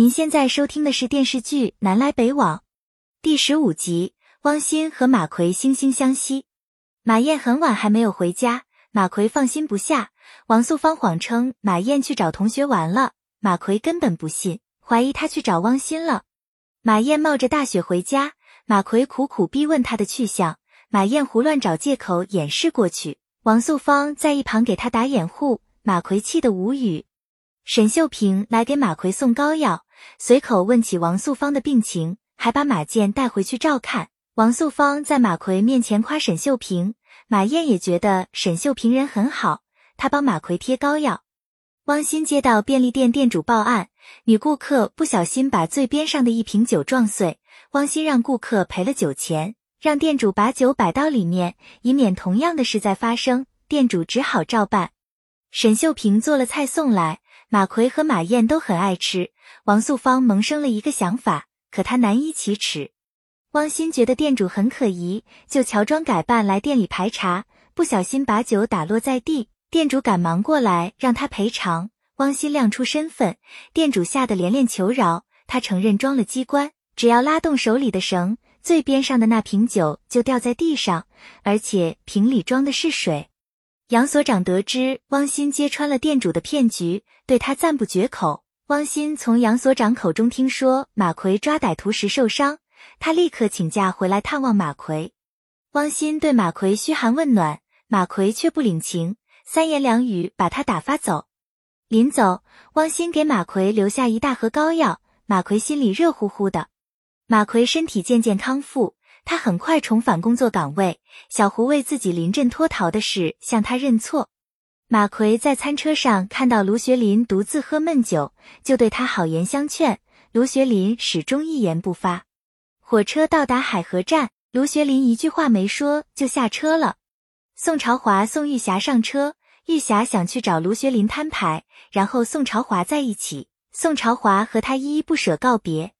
您现在收听的是电视剧《南来北往》第十五集，汪欣和马奎惺惺相惜。马燕很晚还没有回家，马奎放心不下。王素芳谎称马燕去找同学玩了，马奎根本不信，怀疑他去找汪欣了。马燕冒着大雪回家，马奎苦苦逼问他的去向，马燕胡乱找借口掩饰过去。王素芳在一旁给他打掩护，马奎气得无语。沈秀萍来给马奎送膏药。随口问起王素芳的病情，还把马健带回去照看。王素芳在马奎面前夸沈秀萍，马燕也觉得沈秀萍人很好，她帮马奎贴膏药。汪鑫接到便利店店主报案，女顾客不小心把最边上的一瓶酒撞碎，汪鑫让顾客赔了酒钱，让店主把酒摆到里面，以免同样的事再发生。店主只好照办。沈秀萍做了菜送来。马奎和马燕都很爱吃，王素芳萌生了一个想法，可她难以启齿。汪鑫觉得店主很可疑，就乔装改扮来店里排查，不小心把酒打落在地，店主赶忙过来让他赔偿。汪鑫亮出身份，店主吓得连连求饶，他承认装了机关，只要拉动手里的绳，最边上的那瓶酒就掉在地上，而且瓶里装的是水。杨所长得知汪鑫揭穿了店主的骗局，对他赞不绝口。汪鑫从杨所长口中听说马奎抓歹徒时受伤，他立刻请假回来探望马奎。汪鑫对马奎嘘寒问暖，马奎却不领情，三言两语把他打发走。临走，汪鑫给马奎留下一大盒膏药，马奎心里热乎乎的。马奎身体渐渐康复。他很快重返工作岗位。小胡为自己临阵脱逃的事向他认错。马奎在餐车上看到卢学林独自喝闷酒，就对他好言相劝。卢学林始终一言不发。火车到达海河站，卢学林一句话没说就下车了。宋朝华送玉霞上车，玉霞想去找卢学林摊牌，然后宋朝华在一起。宋朝华和他依依不舍告别。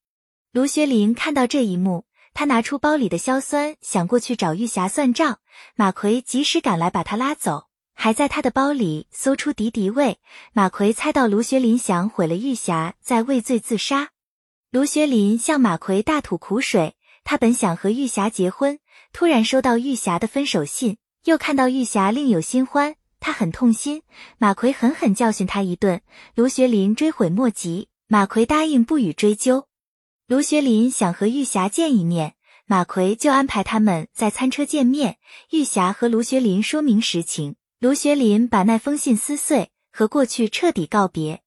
卢学林看到这一幕。他拿出包里的硝酸，想过去找玉霞算账。马奎及时赶来，把他拉走，还在他的包里搜出敌敌畏。马奎猜到卢学林想毁了玉霞，再畏罪自杀。卢学林向马奎大吐苦水。他本想和玉霞结婚，突然收到玉霞的分手信，又看到玉霞另有新欢，他很痛心。马奎狠狠教训他一顿。卢学林追悔莫及，马奎答应不予追究。卢学林想和玉霞见一面，马奎就安排他们在餐车见面。玉霞和卢学林说明实情，卢学林把那封信撕碎，和过去彻底告别。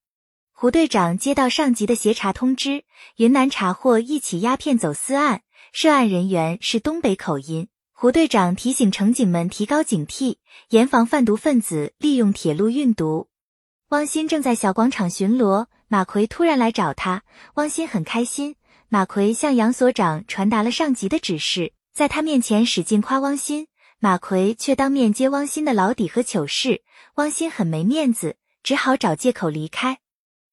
胡队长接到上级的协查通知，云南查获一起鸦片走私案，涉案人员是东北口音。胡队长提醒乘警们提高警惕，严防贩毒分子利用铁路运毒。汪鑫正在小广场巡逻，马奎突然来找他，汪鑫很开心。马奎向杨所长传达了上级的指示，在他面前使劲夸汪鑫，马奎却当面揭汪鑫的老底和糗事，汪鑫很没面子，只好找借口离开。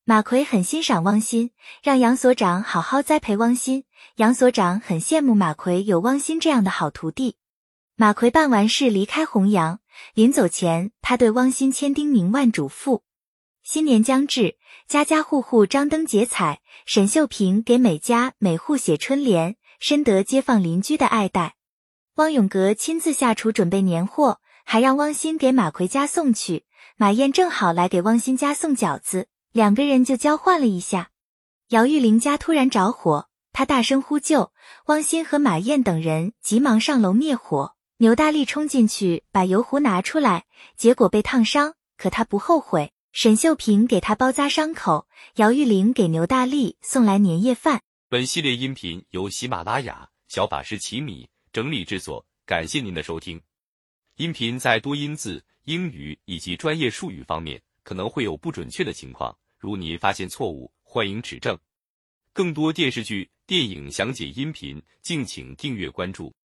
马奎很欣赏汪鑫，让杨所长好好栽培汪鑫。杨所长很羡慕马奎有汪鑫这样的好徒弟。马奎办完事离开弘阳，临走前，他对汪鑫千叮咛万嘱咐。新年将至，家家户户张灯结彩。沈秀萍给每家每户写春联，深得街坊邻居的爱戴。汪永革亲自下厨准备年货，还让汪鑫给马奎家送去。马燕正好来给汪鑫家送饺子，两个人就交换了一下。姚玉玲家突然着火，他大声呼救，汪鑫和马燕等人急忙上楼灭火。牛大力冲进去把油壶拿出来，结果被烫伤，可他不后悔。沈秀萍给他包扎伤口，姚玉玲给牛大力送来年夜饭。本系列音频由喜马拉雅小法师奇米整理制作，感谢您的收听。音频在多音字、英语以及专业术语方面可能会有不准确的情况，如您发现错误，欢迎指正。更多电视剧、电影详解音频，敬请订阅关注。